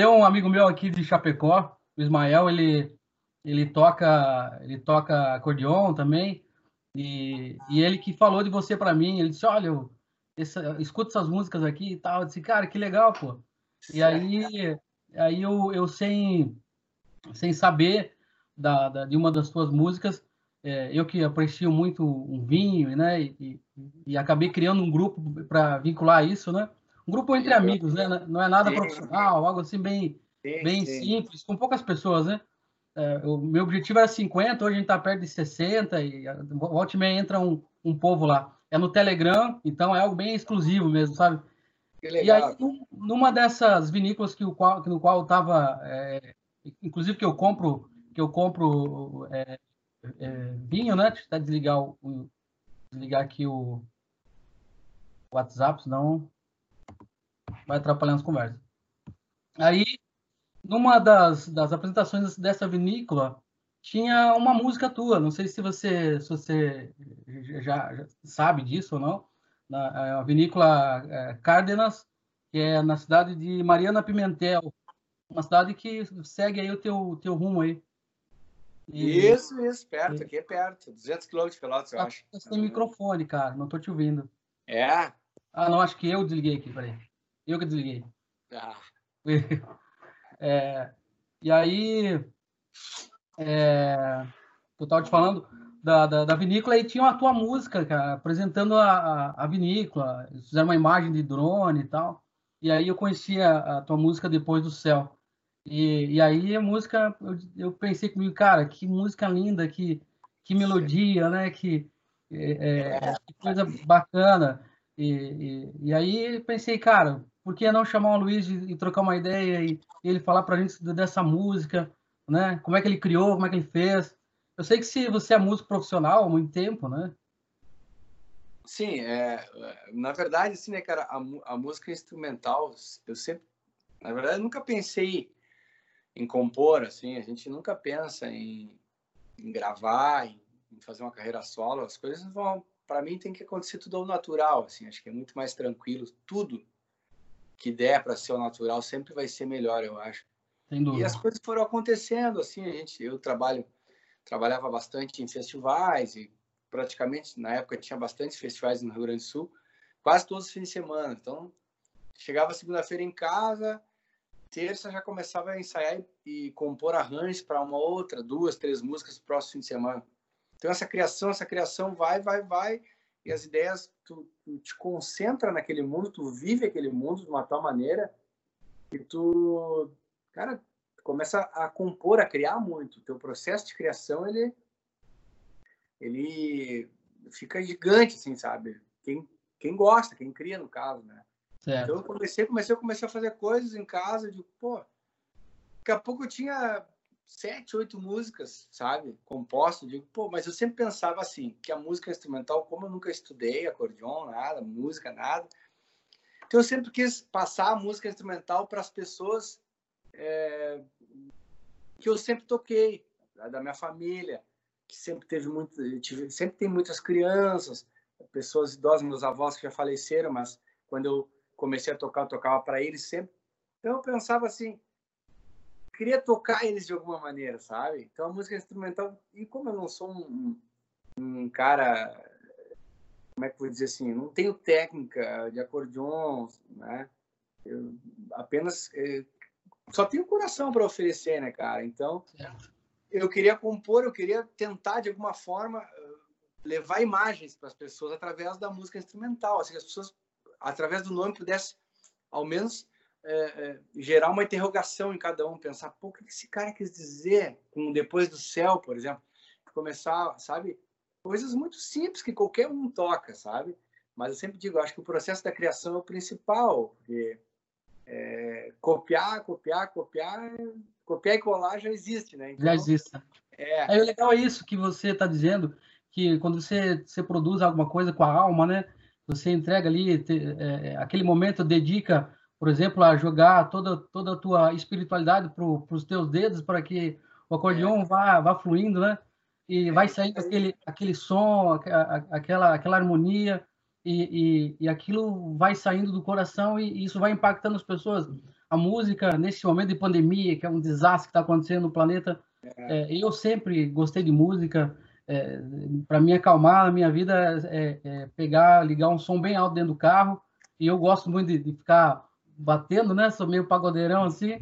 Tem um amigo meu aqui de Chapecó, o Ismael, ele, ele toca ele toca acordeon também, e, e ele que falou de você para mim, ele disse, olha, eu, essa, escuta essas músicas aqui e tal, eu disse, cara, que legal, pô. E aí, aí eu, eu sem, sem saber da, da, de uma das suas músicas, é, eu que aprecio muito um vinho, né, e, e acabei criando um grupo para vincular isso, né, um grupo entre amigos, né, não é nada sim. profissional, algo assim bem, sim, bem sim. simples, com poucas pessoas, né, é, o meu objetivo era 50, hoje a gente está perto de 60 e volta e meia entra um, um povo lá. É no Telegram, então é algo bem exclusivo mesmo, sabe? E aí, numa dessas vinícolas que o qual, no qual eu estava, é, inclusive que eu compro, que eu compro é, é, vinho, né? Deixa eu até desligar, o, desligar aqui o WhatsApp, senão vai atrapalhar as conversas. Aí, numa das, das apresentações dessa vinícola, tinha uma música tua. Não sei se você, se você já, já sabe disso ou não. Na, é a vinícola é, Cárdenas, que é na cidade de Mariana Pimentel, uma cidade que segue aí o teu, teu rumo aí. E... Isso, isso, perto, aqui é perto, 200 quilômetros de Pelotas, eu acho. Você tem microfone, cara, não tô te ouvindo. É? Ah, não, acho que eu desliguei aqui, peraí. Eu que desliguei. Ah. É, e aí, é, eu estava te falando da, da, da, vinícola e tinha a tua música, cara, apresentando a, a, a, vinícola. Eles fizeram uma imagem de drone e tal. E aí eu conheci a, a tua música Depois do Céu. E, e aí a música, eu, eu, pensei comigo, cara, que música linda, que, que melodia, né? Que, é, é, que coisa bacana. E, e, e, aí pensei, cara, por que não chamar o Luiz e, e trocar uma ideia e, ele falar para a gente dessa música, né? Como é que ele criou, como é que ele fez? Eu sei que se você é músico profissional há muito tempo, né? Sim, é, na verdade, assim, né, cara, a, a música instrumental, eu sempre, na verdade, nunca pensei em compor, assim, a gente nunca pensa em, em gravar, em, em, fazer uma carreira solo, as coisas vão, para mim, tem que acontecer tudo ao natural, assim, acho que é muito mais tranquilo, tudo que der para ser o natural sempre vai ser melhor, eu acho. E as coisas foram acontecendo, assim, a gente, eu trabalho, trabalhava bastante em festivais e praticamente na época tinha bastante festivais no Rio Grande do Sul, quase todos os fins de semana. Então, chegava segunda-feira em casa, terça já começava a ensaiar e, e compor arranjos para uma outra, duas, três músicas no próximo fim de semana. Então essa criação, essa criação vai, vai, vai e as ideias tu, tu, te concentra naquele mundo, tu vive aquele mundo de uma tal maneira que tu, cara, começa a compor, a criar muito. O teu processo de criação ele ele fica gigante, assim, sabe? Quem quem gosta, quem cria no caso, né? Certo. Então eu comecei, comecei, comecei a fazer coisas em casa, de pô, daqui a pouco eu tinha sete, oito músicas, sabe? Composto. Digo, pô, mas eu sempre pensava assim, que a música instrumental, como eu nunca estudei acordeon, nada, música, nada, então eu sempre quis passar a música instrumental para as pessoas é, que eu sempre toquei, da minha família, que sempre teve muito, tive, sempre tem muitas crianças, pessoas idosas, meus avós que já faleceram, mas quando eu comecei a tocar, eu tocava para eles sempre. Então eu pensava assim, queria tocar eles de alguma maneira, sabe? Então a música instrumental, e como eu não sou um, um cara, como é que eu vou dizer assim, não tenho técnica de acordeon, né? Eu apenas é, só tenho coração para oferecer, né, cara? Então eu queria compor, eu queria tentar de alguma forma levar imagens para as pessoas através da música instrumental, assim, as pessoas através do nome pudessem ao menos é, é, gerar uma interrogação em cada um, pensar, pô, o que esse cara quis dizer com depois do céu, por exemplo, começar, sabe, coisas muito simples que qualquer um toca, sabe? Mas eu sempre digo, acho que o processo da criação é o principal, porque é, copiar, copiar, copiar, copiar e colar já existe, né? Então, já existe. É. é legal isso que você está dizendo, que quando você, você produz alguma coisa com a alma, né? Você entrega ali, te, é, aquele momento dedica por exemplo, a jogar toda, toda a tua espiritualidade para os teus dedos para que o acordeão é. vá, vá fluindo, né? E é, vai saindo aquele, aquele som, aquela, aquela harmonia, e, e, e, aquilo vai saindo do coração e, isso vai impactando as pessoas. a música nesse momento de pandemia, que é um desastre que está acontecendo no planeta. É. É, eu sempre gostei de música. É, para me acalmar na minha vida é, é, pegar, ligar um som bem alto dentro do carro. E eu gosto muito de, de ficar batendo, né? Sou meio pagodeirão assim.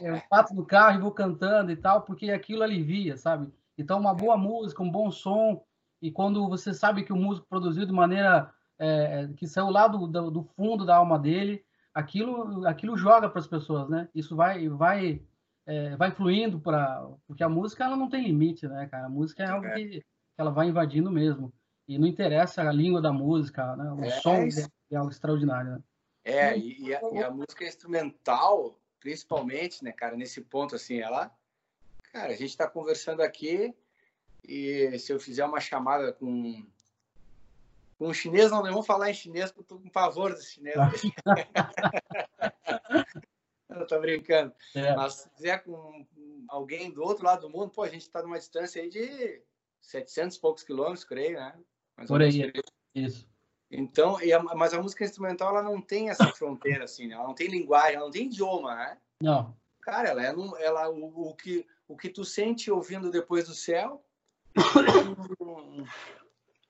Eu bato no carro e vou cantando e tal, porque aquilo alivia, sabe? Então, uma boa música, um bom som. E quando você sabe que o músico produziu de maneira é, que saiu lá do, do, do, fundo da alma dele, aquilo, aquilo joga para as pessoas, né? Isso vai, vai, é, vai fluindo para, porque a música ela não tem limite, né, cara? A música é algo é. que ela vai invadindo mesmo. E não interessa a língua da música, né? O é, som é, é algo extraordinário. Né? É, e, e, a, e, a, música instrumental, principalmente, né, cara, nesse ponto, assim, ela. Cara, a gente está conversando aqui e se eu fizer uma chamada com com o chinês, não, não vou falar em chinês, porque eu tô com pavor do chinês. eu tô brincando. É. Mas se fizer com alguém do outro lado do mundo, pô, a gente está numa distância aí de 700 e poucos quilômetros, creio, né? Mais Por aí, isso. Então, a, mas a música instrumental, ela não tem essa fronteira, assim, né? Ela não tem linguagem, ela não tem idioma, né? Não. Cara, ela é, ela, o, o, que, o que tu sente ouvindo depois do céu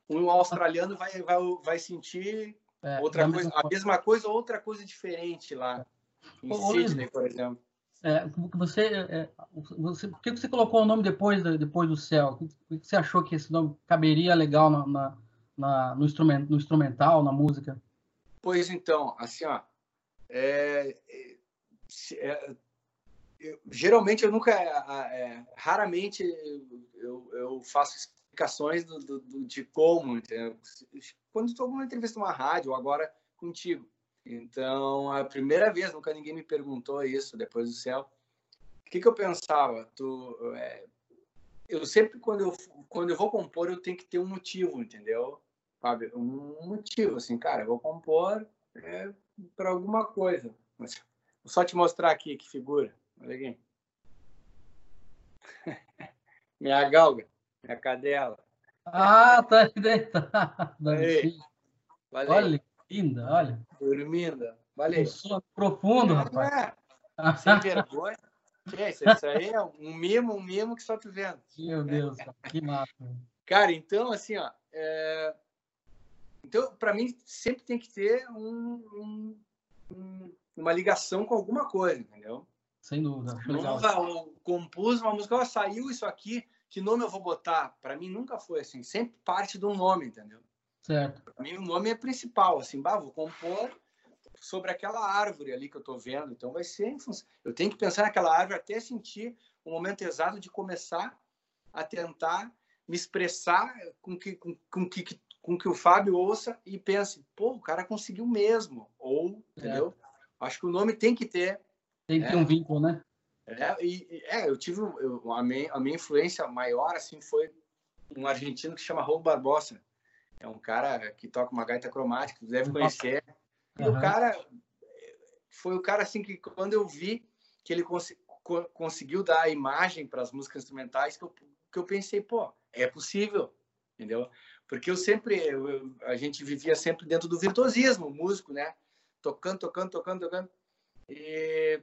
um australiano vai, vai, vai sentir é, outra coisa, a mesma coisa ou outra coisa diferente lá em Ô, Sydney, por exemplo. É, você, é, você, por que você colocou o nome depois, depois do céu? Por que você achou que esse nome caberia legal na, na, na no, instrumento, no instrumental, na música? Pois então, assim, ó, é, é, eu, geralmente eu nunca, é, raramente eu, eu faço explicações do, do, do, de como, entendeu? Quando estou numa entrevista numa rádio, agora contigo. Então, a primeira vez, nunca ninguém me perguntou isso depois do céu. O que, que eu pensava? Tu, é, eu sempre, quando eu, quando eu vou compor, eu tenho que ter um motivo, entendeu? Sabe? Um motivo, assim, cara, eu vou compor é, para alguma coisa. Mas, vou só te mostrar aqui que figura. Olha aqui. Minha galga. É a cadela. Ah, tá aí dentro. Olha, linda, olha. Dormindo. Valeu. Um profundo, é, rapaz. É. Sem vergonha. Isso aí é um mimo, um mimo que só tu vendo. Meu Deus, que massa. Cara, então, assim, ó. É... Então, para mim, sempre tem que ter um, um, uma ligação com alguma coisa, entendeu? Sem dúvida. Não, eu compus uma música, ó, saiu isso aqui que nome eu vou botar? Para mim nunca foi assim, sempre parte de um nome, entendeu? Certo. Para mim o nome é principal, assim, bah, vou compor sobre aquela árvore ali que eu estou vendo, então vai ser eu tenho que pensar naquela árvore até sentir o momento exato de começar a tentar me expressar com que com, com que com que o Fábio ouça e pense, pô, o cara conseguiu mesmo, ou, entendeu? Acho que o nome tem que ter tem que ter um vínculo, né? É, e, é, eu tive eu, a, minha, a minha influência maior assim foi um argentino que chama Raul Barbosa. É um cara que toca uma gaita cromática, deve conhecer. E uhum. o cara foi o cara assim que quando eu vi que ele cons conseguiu dar a imagem para as músicas instrumentais que eu, que eu pensei, pô, é possível, entendeu? Porque eu sempre eu, a gente vivia sempre dentro do virtuosismo, músico, né? Tocando, tocando, tocando, tocando. E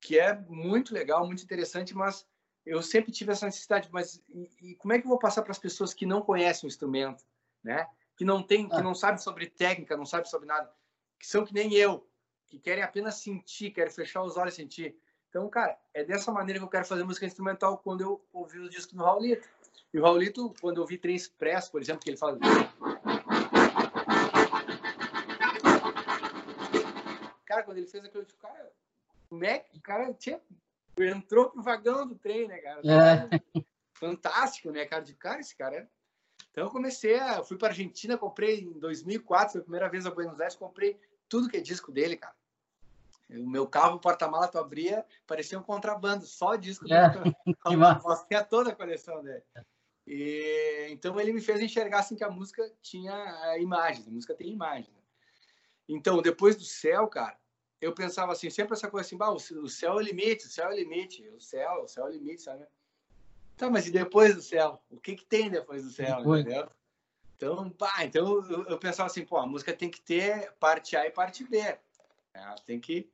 que é muito legal, muito interessante, mas eu sempre tive essa necessidade, mas e, e como é que eu vou passar para as pessoas que não conhecem o instrumento, né? Que não tem, que ah. não sabem sobre técnica, não sabem sobre nada, que são que nem eu, que querem apenas sentir, querem fechar os olhos e sentir. Então, cara, é dessa maneira que eu quero fazer música instrumental quando eu ouvi os discos do Raulito. E o Raulito, quando eu ouvi Trem Express, por exemplo, que ele fala Cara, quando ele fez aquilo, eu disse, cara, como é que o cara tinha, entrou pro vagão do trem, né, cara? É. Fantástico, né, cara? De cara, esse cara. É. Então eu comecei a. fui para Argentina, comprei em 2004, foi a primeira vez a Buenos Aires, comprei tudo que é disco dele, cara. O meu carro, o porta-mala, tu abria, parecia um contrabando, só disco. É. Mostrei toda a coleção dele. E, então ele me fez enxergar assim que a música tinha imagens, a música tem imagem. Né? Então, depois do céu, cara, eu pensava assim, sempre essa coisa assim, bah, o céu é o limite, o céu é o limite, o céu, o céu é o limite, sabe? Tá, mas e depois do céu? O que que tem depois do céu, depois. entendeu? Então, pá, então eu, eu, pensava assim, pô, a música tem que ter parte A e parte B. Ela tem que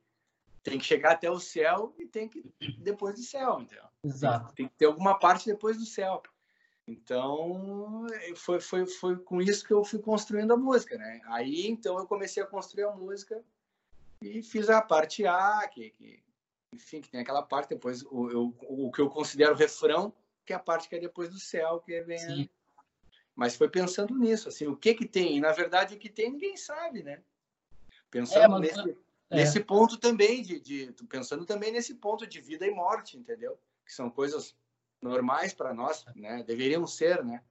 tem que chegar até o céu e tem que depois do céu, entendeu? Exato. Tem, tem que ter alguma parte depois do céu. Então, foi, foi, foi com isso que eu fui construindo a música, né? Aí, então, eu comecei a construir a música e fiz a parte A, que, que enfim, que tem aquela parte depois, o, eu, o que eu considero refrão, que é a parte que é depois do céu, que vem... Sim. Mas foi pensando nisso, assim, o que que tem? E, na verdade, o que tem ninguém sabe, né? Pensando é, nesse, é. nesse ponto também, de, de, pensando também nesse ponto de vida e morte, entendeu? Que são coisas normais para nós, né? Deveriam ser, né?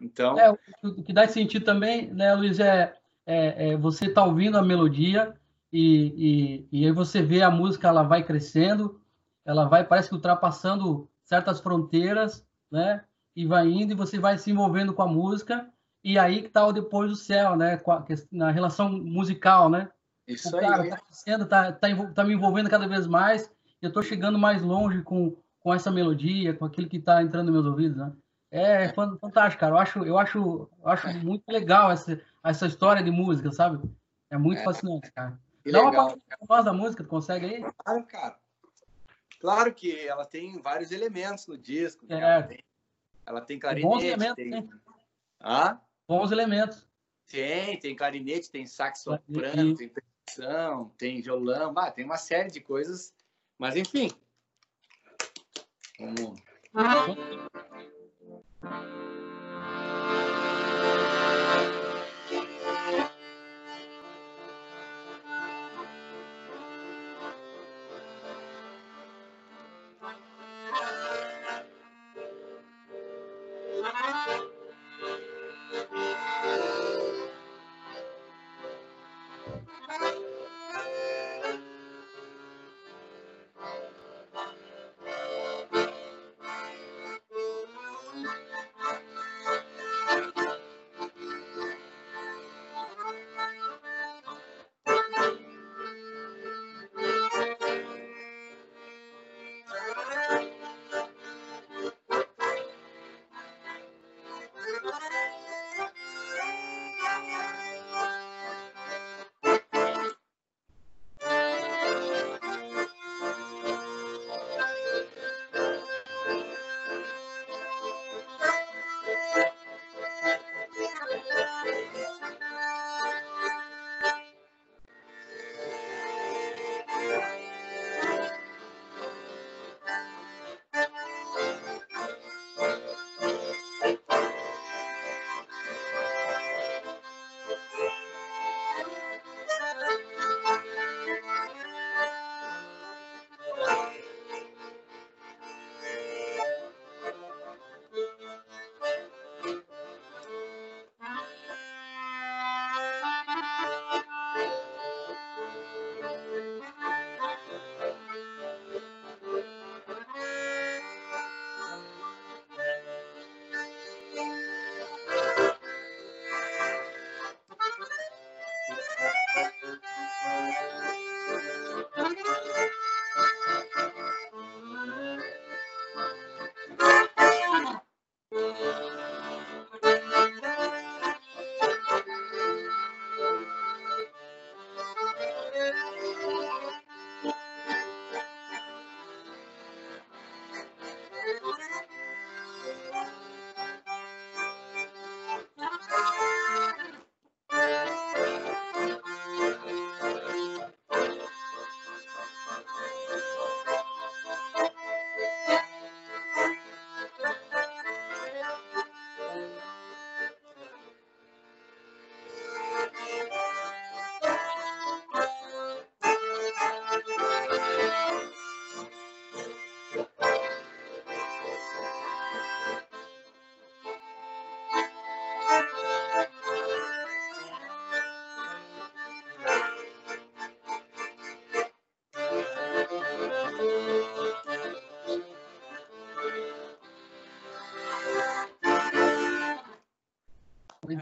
Então... É, o que dá sentido também, né, Luiz, é, é, é você tá ouvindo a melodia e, e, e aí você vê a música, ela vai crescendo, ela vai, parece que ultrapassando certas fronteiras, né? E vai indo e você vai se envolvendo com a música e aí que tá o depois do céu, né? Na relação musical, né? Isso o cara aí. Tá crescendo, tá, tá, tá me envolvendo cada vez mais. Eu tô chegando mais longe com, com essa melodia, com aquilo que tá entrando nos meus ouvidos, né? É fantástico, cara. Eu acho, eu acho, eu acho muito legal essa, essa história de música, sabe? É muito é. fascinante, cara. Que Dá legal, uma voz da música, tu consegue aí? Claro, cara. Claro que ela tem vários elementos no disco. Né? É. Ela, tem, ela tem clarinete. Bons elementos, tem... Ah? Bons elementos. Tem, tem clarinete, tem sax soprano, tem percussão, tem violão, ah, tem uma série de coisas. Mas enfim. Vamos.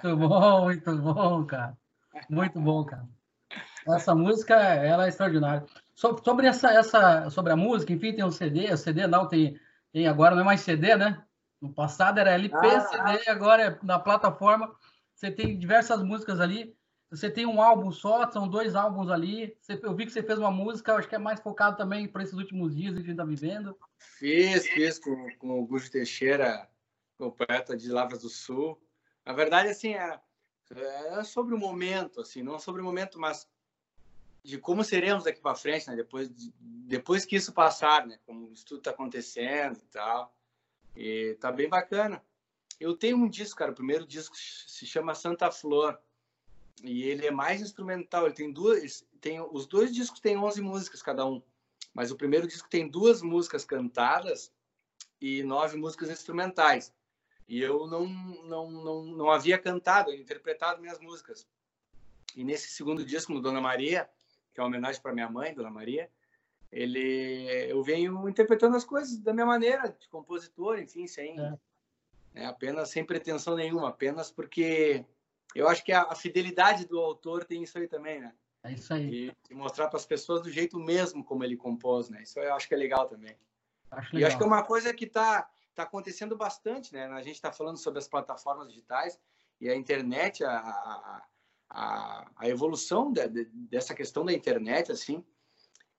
Muito bom, muito bom, cara. Muito bom, cara. Essa música, ela é extraordinária. Sobre essa, essa, sobre a música, enfim, tem um CD, o CD não tem, tem agora não é mais CD, né? No passado era LP, ah, CD, agora é na plataforma. Você tem diversas músicas ali. você tem um álbum só, são dois álbuns ali. Você, eu vi que você fez uma música, acho que é mais focado também para esses últimos dias que a gente está vivendo. Fiz, fiz com, com o Gusto Teixeira, completa de Lavras do Sul. Na verdade, assim, é, é sobre o momento, assim, não sobre o momento, mas de como seremos daqui para frente, né? Depois, de, depois que isso passar, né? Como isso tudo está acontecendo e tal. E tá bem bacana. Eu tenho um disco, cara. O primeiro disco se chama Santa Flor. E ele é mais instrumental. Ele tem duas. Tem, os dois discos têm 11 músicas cada um. Mas o primeiro disco tem duas músicas cantadas e nove músicas instrumentais. E eu não, não, não, não havia cantado, interpretado minhas músicas. E nesse segundo disco, no Dona Maria, que é uma homenagem para minha mãe, Dona Maria, ele, eu venho interpretando as coisas da minha maneira, de compositor, enfim, sem é. né, apenas sem pretensão nenhuma, apenas porque eu acho que a, a, fidelidade do autor tem isso aí também, né? É isso aí. E, e mostrar para as pessoas do jeito mesmo como ele compôs, né? Isso eu acho que é legal também. Acho legal. E acho que é uma coisa que está tá acontecendo bastante, né? A gente está falando sobre as plataformas digitais e a internet, a, a, a, a evolução de, de, dessa questão da internet, assim,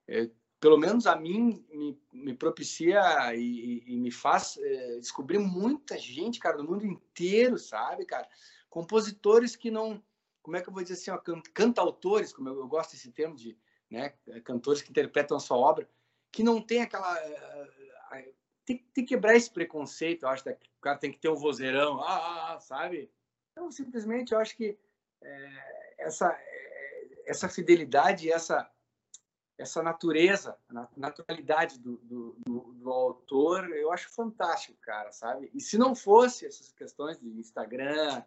é, pelo menos a mim, me, me propicia e, e, me faz é, descobrir muita gente, cara, do mundo inteiro, sabe, cara? Compositores que não, como é que eu vou dizer assim, ó, cantautores, como eu, eu gosto desse termo de, né, cantores que interpretam a sua obra, que não tem aquela uh, tem, tem, que quebrar esse preconceito, eu acho que o cara tem que ter um vozeirão, ah, ah, ah sabe? Então, simplesmente, eu acho que é, essa, é, essa fidelidade, essa essa natureza, a naturalidade do, do, do, do, autor, eu acho fantástico, cara, sabe? E se não fosse essas questões de Instagram,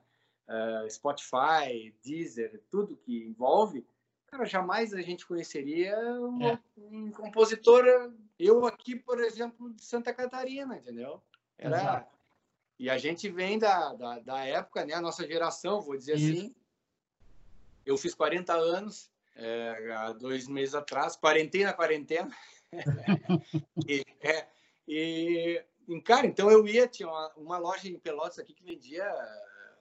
uh, Spotify, Deezer, tudo que envolve, cara, jamais a gente conheceria um, é. um compositor, eu aqui, por exemplo, de Santa Catarina, entendeu? Era... Exato. E a gente vem da, da, da, época, né? A nossa geração, vou dizer Isso. assim. Eu fiz 40 anos, é, há dois meses atrás, quarentena, quarentena. e, é, e, cara, então eu ia, tinha uma, uma, loja em Pelotas aqui que vendia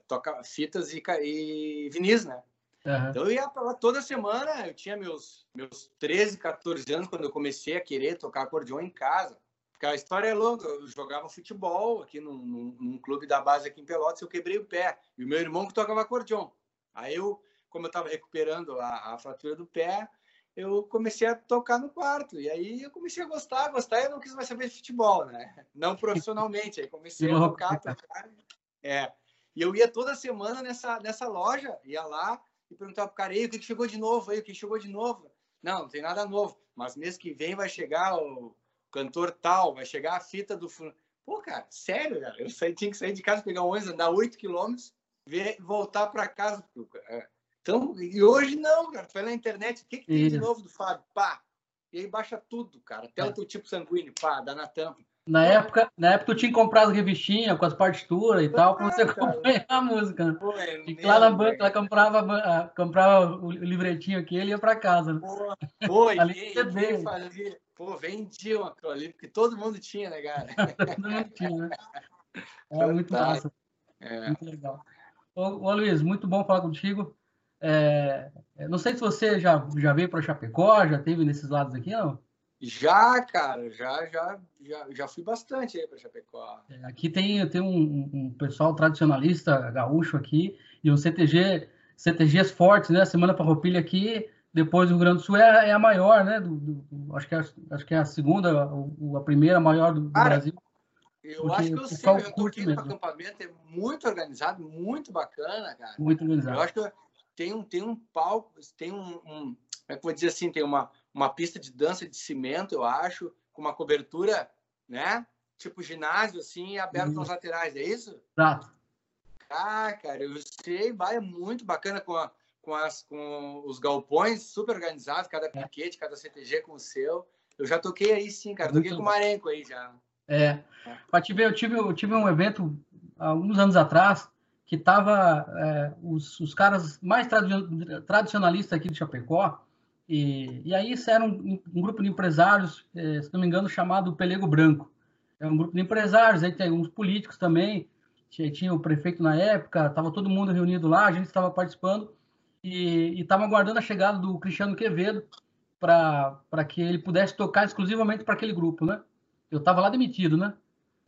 toca, fitas e, e vinis, né? Uhum. Então eu ia para lá toda semana, eu tinha meus, meus 13, 14 anos quando eu comecei a querer tocar acordeão em casa. Porque a história é longa, eu jogava futebol aqui num, num, num clube da base aqui em Pelotas, eu quebrei o pé. E o meu irmão que tocava acordeão. Aí eu como eu estava recuperando a, a, fratura do pé, eu comecei a tocar no quarto. E aí eu comecei a gostar, gostar, e eu não quis mais saber de futebol, né? Não profissionalmente. Aí comecei a tocar, tocar. É. E eu ia toda semana nessa, nessa loja, ia lá e perguntava pro cara, aí, o que chegou de novo aí? O que chegou de novo? Não, não tem nada novo. Mas mês que vem vai chegar o cantor tal, vai chegar a fita do. Pô, cara, sério, cara. Eu saí, tinha que sair de casa, pegar um ônibus, andar 8 quilômetros, voltar para casa. É, então, e hoje não, cara. Tu vai na internet, o que, que tem de novo do Fábio? Pá! E aí baixa tudo, cara. Até é. o teu tipo sanguíneo, pá, dá na tampa. Na época, na época tu tinha comprado revistinha com as partituras e tal, para você acompanhar a música. Pô, é e lá na banca, ela comprava, comprava o livretinho aqui e ele ia para casa. Né? Pô, pô ali e, fazia, pô, vendiam aquilo ali, porque todo mundo tinha, né, cara? todo mundo tinha, né? É muito massa. É. Muito legal. Ô, ô Luiz, muito bom falar contigo. É, não sei se você já, já veio para Chapecó, já teve nesses lados aqui, não? Já, cara, já, já, já, já fui bastante aí para Chapecó. É, aqui tem, tem um, um, pessoal tradicionalista gaúcho aqui e um CTG, CTGs fortes, né? Semana Farroupilha aqui, depois do Rio Grande do Sul é, é a maior, né? Do, do, acho, que é, acho que é a segunda, a primeira maior do, do cara, Brasil. Eu acho que eu sei, eu toquei no acampamento, é muito organizado, muito bacana, cara. Muito organizado. Eu acho que tem um, tem um palco, tem um, um como é que eu vou dizer assim, tem uma, uma pista de dança de cimento, eu acho, com uma cobertura, né? Tipo ginásio, assim, aberto uhum. nas laterais, é isso? Exato. Ah, cara, eu sei, vai, é muito bacana com, a, com, as, com os galpões super organizados, cada é. piquete, cada CTG com o seu. Eu já toquei aí sim, cara, muito toquei com o Marenco aí já. É. Pra te ver, eu tive, eu tive um evento há alguns anos atrás, que estava é, os, os, caras mais tradicionalistas aqui de Chapecó, e, e aí isso era um, um grupo de empresários, é, se não me engano, chamado Pelego Branco. É um grupo de empresários, aí tem alguns políticos também, tinha, tinha o prefeito na época, estava todo mundo reunido lá, a gente estava participando, e estavam aguardando a chegada do Cristiano Quevedo para que ele pudesse tocar exclusivamente para aquele grupo, né? Eu estava lá demitido, né?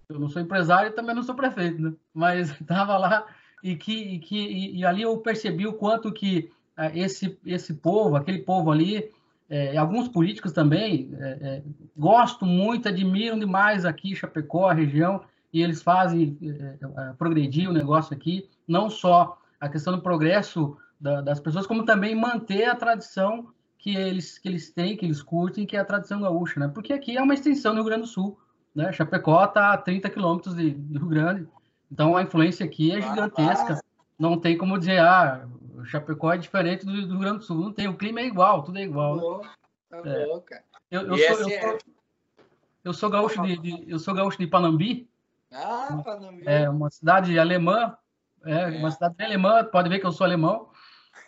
Eu não sou empresário e também não sou prefeito, né? Mas estava lá e que, e que e, e, ali eu percebi o quanto que esse esse povo, aquele povo ali, é, alguns políticos também é, é, gosto muito, admiram demais aqui Chapecó, a região, e eles fazem é, é, progredir o negócio aqui, não só a questão do progresso da, das pessoas, como também manter a tradição que eles, que eles têm, que eles curtem, que é a tradição gaúcha, né? Porque aqui é uma extensão do Rio Grande do Sul, né? Chapecó está a 30 quilômetros do Rio Grande, então a influência aqui é gigantesca. Não tem como dizer, ah, Chapecó é diferente do, do Rio Grande do Sul. Não tem, o clima é igual, tudo é igual. Né? Tá é. Eu, eu, sou, eu, sou, eu sou gaúcho de, de, eu sou gaúcho de Panambi. Ah, Panambi. É uma cidade alemã, é, é. uma cidade alemã, pode ver que eu sou alemão.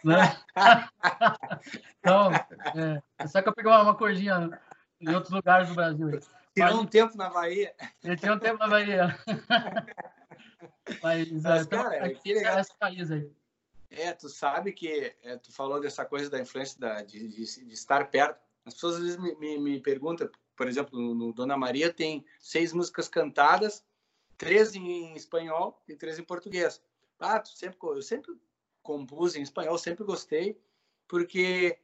Né? então, é, só que eu peguei uma, uma corzinha em outros lugares do Brasil. Tirou um tempo na Bahia. Eu tirei um tempo na Bahia. Mas, Mas é, cara, aqui, legal. esse país aí. É, tu sabe que é, tu falou dessa coisa da influência da, de, de, de, estar perto. As pessoas às vezes me, me, me perguntam, por exemplo, no, Dona Maria tem seis músicas cantadas, três em espanhol e três em português. Ah, tu sempre, eu sempre compus em espanhol, sempre gostei, porque,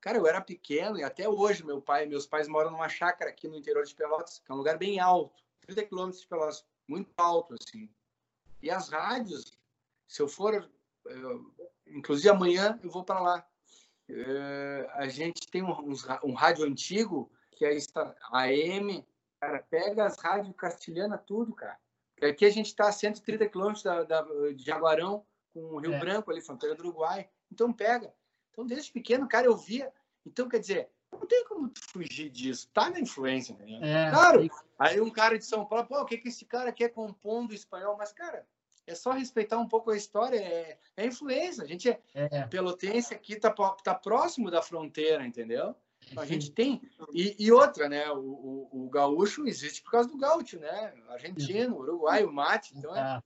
cara, eu era pequeno e até hoje meu pai, meus pais moram numa chácara aqui no interior de Pelotas, que é um lugar bem alto, 30 quilômetros de Pelotas, muito alto, assim. E as rádios, se eu for, eu, inclusive amanhã eu vou para lá. É, a gente tem um, um, um, rádio antigo, que é a AM, cara, pega as rádios castilhanas tudo, cara. Aqui a gente está a 130 quilômetros da, da, de Jaguarão, com o Rio é. Branco ali, fronteira do Uruguai. Então pega. Então desde pequeno, cara, eu via. Então quer dizer, não tem como fugir disso. Tá na influência, né? É, claro. Aí um cara de São Paulo, pô, o que que esse cara quer compondo espanhol? Mas cara, é só respeitar um pouco a história, é, é influência. A gente é, é. pelotense aqui, tá, tá próximo da fronteira, entendeu? Então, a gente tem. E, e outra, né? O, o, o, gaúcho existe por causa do gaúcho, né? Argentino, Uruguai, o mate. Então é,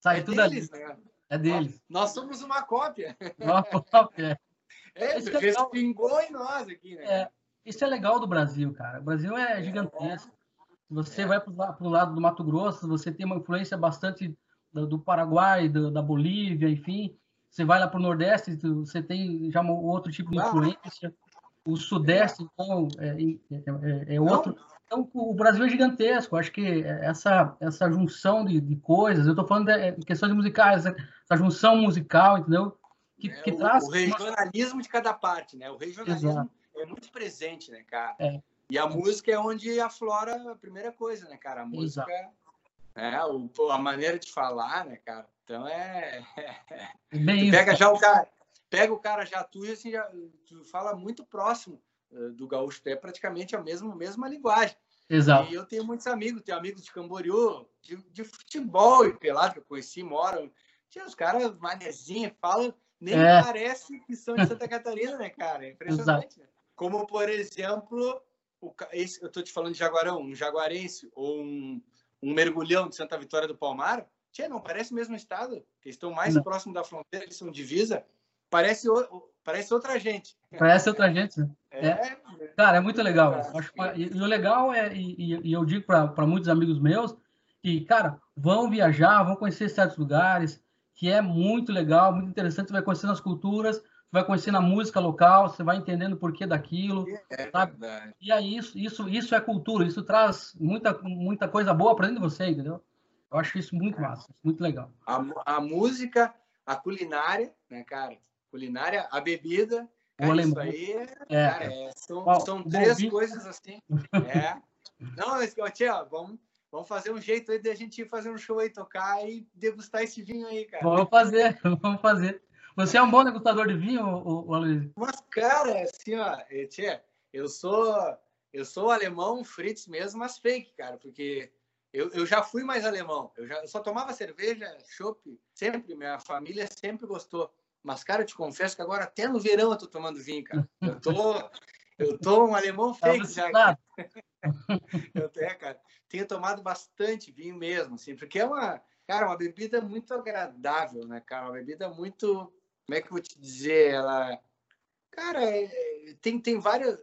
Sai é tudo deles, ali. né? É deles. Nós, nós somos uma cópia. Uma cópia. É, isso respingou em nós aqui, né? É, isso é legal do Brasil, cara. O Brasil é gigantesco. Você é. vai para o lado do Mato Grosso, você tem uma influência bastante do, do Paraguai, do, da Bolívia, enfim. Você vai lá para o Nordeste, você tem já um outro tipo de influência. O Sudeste, então, é, é, é, é outro. Então, o Brasil é gigantesco. Acho que essa, essa junção de, de coisas, eu estou falando de questões musicais, essa, essa junção musical, entendeu? Que, é, que o, traz. O regionalismo de cada parte, né? O regionalismo Exato. é muito presente, né, cara? É. E a música é onde aflora a primeira coisa, né, cara? A música Exato. É o, a maneira de falar, né, cara? Então é. Bem pega já o cara, pega o cara já tu e assim, já, tu fala muito próximo uh, do gaúcho, é praticamente a mesma, mesma linguagem. Exato. E eu tenho muitos amigos, tenho amigos de Camboriú, de, de futebol e pelado que eu conheci, moram. Tinha os caras manezinhos, falam nem é. parece que são de Santa Catarina, né, cara? É impressionante. Né? Como, por exemplo, o, esse, eu estou te falando de Jaguarão, um jaguarense ou um, um mergulhão de Santa Vitória do Palmar. Tchê, não parece o mesmo estado. Eles estão mais não. próximos da fronteira, eles são divisa. Parece, o, parece outra gente. Parece outra gente, né? É, é. Cara, é muito legal. Acho, e, o legal é, e, e eu digo para muitos amigos meus, que, cara, vão viajar, vão conhecer certos lugares, que é muito legal, muito interessante. Vai conhecendo as culturas, vai conhecendo a música local, você vai entendendo o porquê daquilo. É sabe? Verdade. E aí isso, isso, isso é cultura, isso traz muita, muita coisa boa para dentro de você, entendeu? Eu acho isso muito é. massa, muito legal. A, a música, a culinária, né, cara? Culinária, a bebida, cara, isso aí é, cara, é, são, são três coisas assim. É. Não, tia, vamos Vamos fazer um jeito aí de a gente fazer um show aí, tocar e degustar esse vinho aí, cara. Vamos fazer, vamos fazer. Você é um bom degustador de vinho, o, Aloysio? Mas, cara, assim, ó, tia, eu sou, eu sou alemão Fritz mesmo, mas fake, cara, porque eu, eu já fui mais alemão. Eu, já, eu só tomava cerveja, chopp, sempre, minha família sempre gostou. Mas, cara, eu te confesso que agora até no verão eu tô tomando vinho, cara. Eu tô, eu tô um alemão tá fake já. eu tenho, cara, tenho tomado bastante vinho mesmo, assim, porque é uma, cara, uma bebida muito agradável, né, cara? Uma bebida muito como é que eu vou te dizer? Ela, cara, é, tem, tem várias.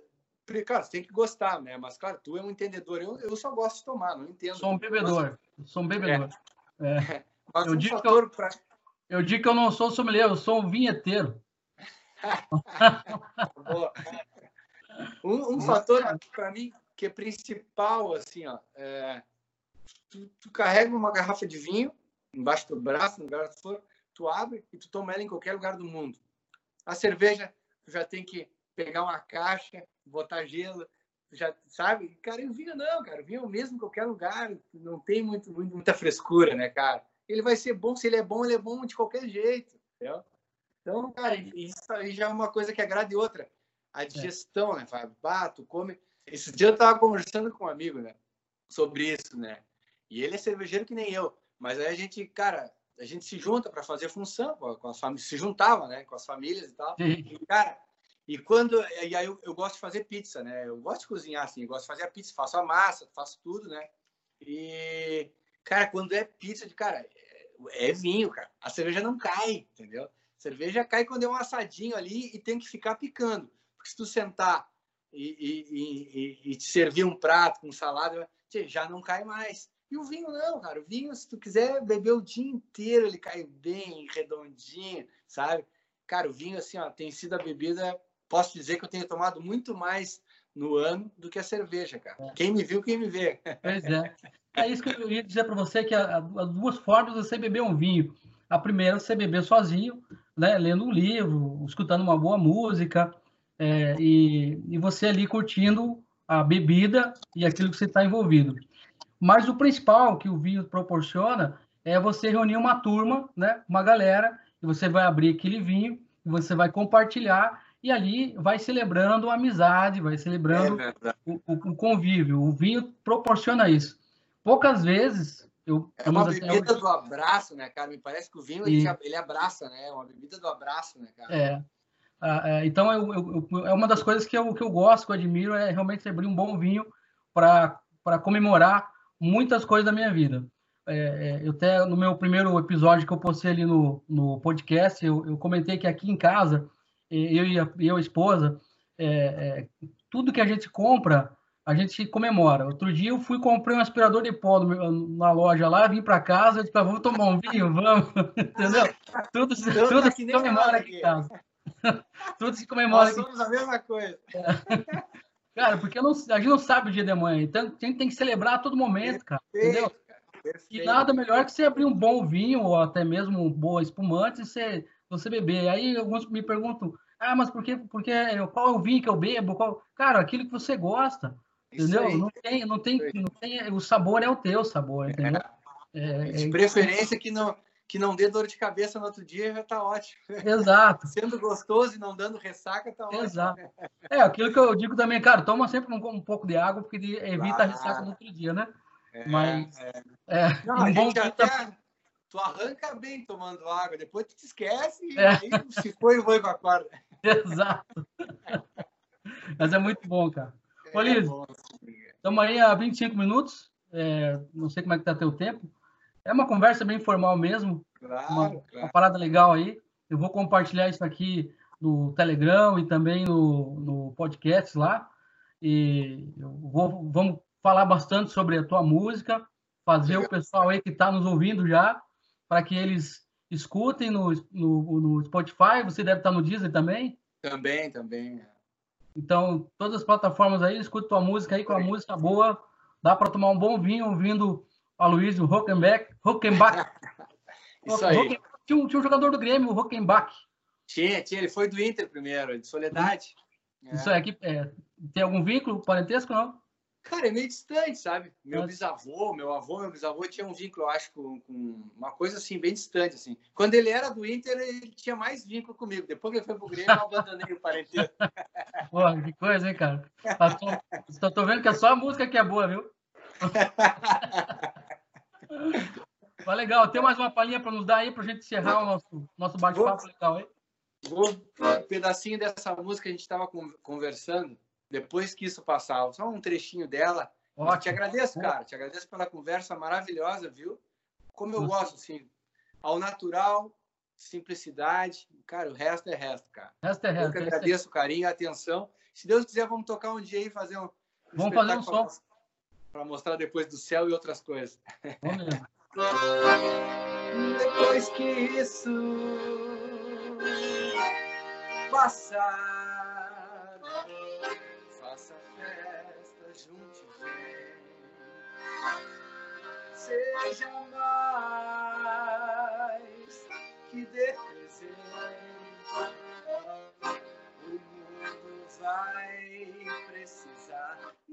Cara, você tem que gostar, né? Mas, claro, tu é um entendedor. Eu, eu só gosto de tomar, não entendo. Sou um bebedor. Mas... Sou um bebedor. É. É. Mas eu, um digo que eu, pra... eu digo que eu não sou sommelier, eu sou um vinheteiro. um, um fator para mim que é principal, assim, ó, é, tu, tu, carrega uma garrafa de vinho embaixo do braço, no lugar que for, tu abre e tu toma ela em qualquer lugar do mundo. A cerveja, tu já tem que pegar uma caixa, botar gelo, já sabe? Cara, o vinho não, cara, o vinho é o mesmo em qualquer lugar, não tem muito, muito, muita frescura, né, cara? Ele vai ser bom, se ele é bom, ele é bom de qualquer jeito, entendeu? Então, cara, isso aí já é uma coisa que agrada e outra. A digestão, né, Fábio? Bato, come. Esse dia eu tava conversando com um amigo, né, sobre isso, né? E ele é cervejeiro que nem eu. Mas aí a gente, cara, a gente se junta para fazer função com as famílias, se juntava, né, com as famílias e tal. E, cara, e quando e aí eu, eu, gosto de fazer pizza, né? Eu gosto de cozinhar assim, gosto de fazer a pizza, faço a massa, faço tudo, né? E cara, quando é pizza de cara, é, é vinho, cara. A cerveja não cai, entendeu? A cerveja cai quando é um assadinho ali e tem que ficar picando. Porque se tu sentar e, e, e, e te servir um prato com salada, já não cai mais. E o vinho não, cara. O vinho, se tu quiser beber o dia inteiro, ele cai bem, redondinho, sabe? Cara, o vinho, assim, ó, tem sido a bebida. Posso dizer que eu tenho tomado muito mais no ano do que a cerveja, cara. É. Quem me viu, quem me vê. Pois é. É isso que eu ia dizer para você, que as duas formas de você beber um vinho. A primeira, você beber sozinho, né, lendo um livro, escutando uma boa música, é, e, e você ali curtindo a bebida e aquilo que você está envolvido. Mas o principal que o vinho proporciona é você reunir uma turma, né, uma galera, e você vai abrir aquele vinho, e você vai compartilhar, e ali vai celebrando a amizade, vai celebrando é o, o, convívio. O vinho proporciona isso. Poucas vezes. Eu, é uma bebida do abraço, né, cara? Me parece que o vinho e... ele, ele abraça, né? É uma bebida do abraço, né, cara? É. Ah, é então, eu, eu, é uma das coisas que eu, que eu gosto, que eu admiro, é realmente abrir um bom vinho para comemorar muitas coisas da minha vida. É, é, eu até no meu primeiro episódio que eu postei ali no, no podcast, eu, eu comentei que aqui em casa, eu e a, eu, a esposa, é, é, tudo que a gente compra, a gente comemora. Outro dia eu fui comprei um aspirador de pó na loja lá, vim para casa, disse, vamos tomar um vinho, vamos, entendeu? Tudo, tudo se comemora aqui em casa. tudo se comemora. Nós somos a mesma coisa. É. Cara, porque não, a gente não sabe o dia de amanhã. Então a gente tem que celebrar a todo momento, cara. Entendeu? E nada melhor que você abrir um bom vinho ou até mesmo um bom espumante e você, você beber. Aí alguns me perguntam, ah, mas por que, porque, qual é o vinho que eu bebo? Qual... Cara, aquilo que você gosta. Entendeu? Não tem, não tem, não tem, o sabor é o teu sabor, entendeu? É, é, de preferência que não, que não dê dor de cabeça no outro dia já está ótimo. Exato. Sendo gostoso e não dando ressaca, tá ótimo. Exato. É, aquilo que eu digo também, cara, toma sempre um, um pouco de água, porque evita claro. a ressaca no outro dia, né? É, Mas. É. é não, um bom até, tá... Tu arranca bem tomando água, depois tu te esquece e é. aí se foi, foi com a corda. Exato. Mas é muito bom, cara. É, Ô, Liz, estamos aí há 25 minutos. É, não sei como é que tá teu tempo. É uma conversa bem informal mesmo. Claro, uma, claro. uma parada legal aí. Eu vou compartilhar isso aqui no Telegram e também no, no podcast lá. E vou, vamos falar bastante sobre a tua música, fazer legal. o pessoal aí que está nos ouvindo já, para que eles escutem no, no, no, Spotify. Você deve estar no Deezer também? Também, também. Então, todas as plataformas aí, escuta tua música aí com a música boa. Dá para tomar um bom vinho ouvindo Aloysio Hockenbach. Hockenbach. Isso aí. Tinha um, tinha um, jogador do Grêmio, o Hockenbach. Tinha, tinha. Ele foi do Inter primeiro, de Soledade. Isso é. aqui é, tem algum vínculo parentesco, não? Cara, é meio distante, sabe? Meu bisavô, meu avô, meu bisavô tinha um vínculo, eu acho, com, com, uma coisa assim, bem distante, assim. Quando ele era do Inter, ele tinha mais vínculo comigo. Depois que ele foi pro Grêmio, eu abandonei o parentesco. Pô, que coisa, hein, cara? Tô, tô vendo que é só a música que é boa, viu? Mas legal, tem mais uma palhinha para nos dar aí para a gente encerrar o nosso, nosso bate-papo legal aí? Vou, um pedacinho dessa música que a gente estava conversando, depois que isso passar, só um trechinho dela. Ótimo. Te agradeço, cara, te agradeço pela conversa maravilhosa, viu? Como eu Nossa. gosto, assim, ao natural, simplicidade. Cara, o resto é resto, cara. Resto é resto. Eu que é agradeço o carinho, a atenção. Se Deus quiser, vamos tocar um dia e fazer um. Vamos fazer um som. Para mostrar depois do céu e outras coisas. Depois que isso passar, faça festa, junte seja mais que dê presente. O mundo vai precisar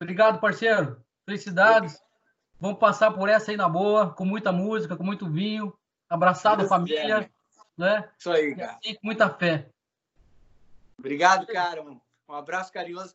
Obrigado, parceiro. Felicidades. Vamos passar por essa aí na boa, com muita música, com muito vinho. Abraçado a família. Né? Isso aí, cara. E com muita fé. Obrigado, cara. Um abraço carinhoso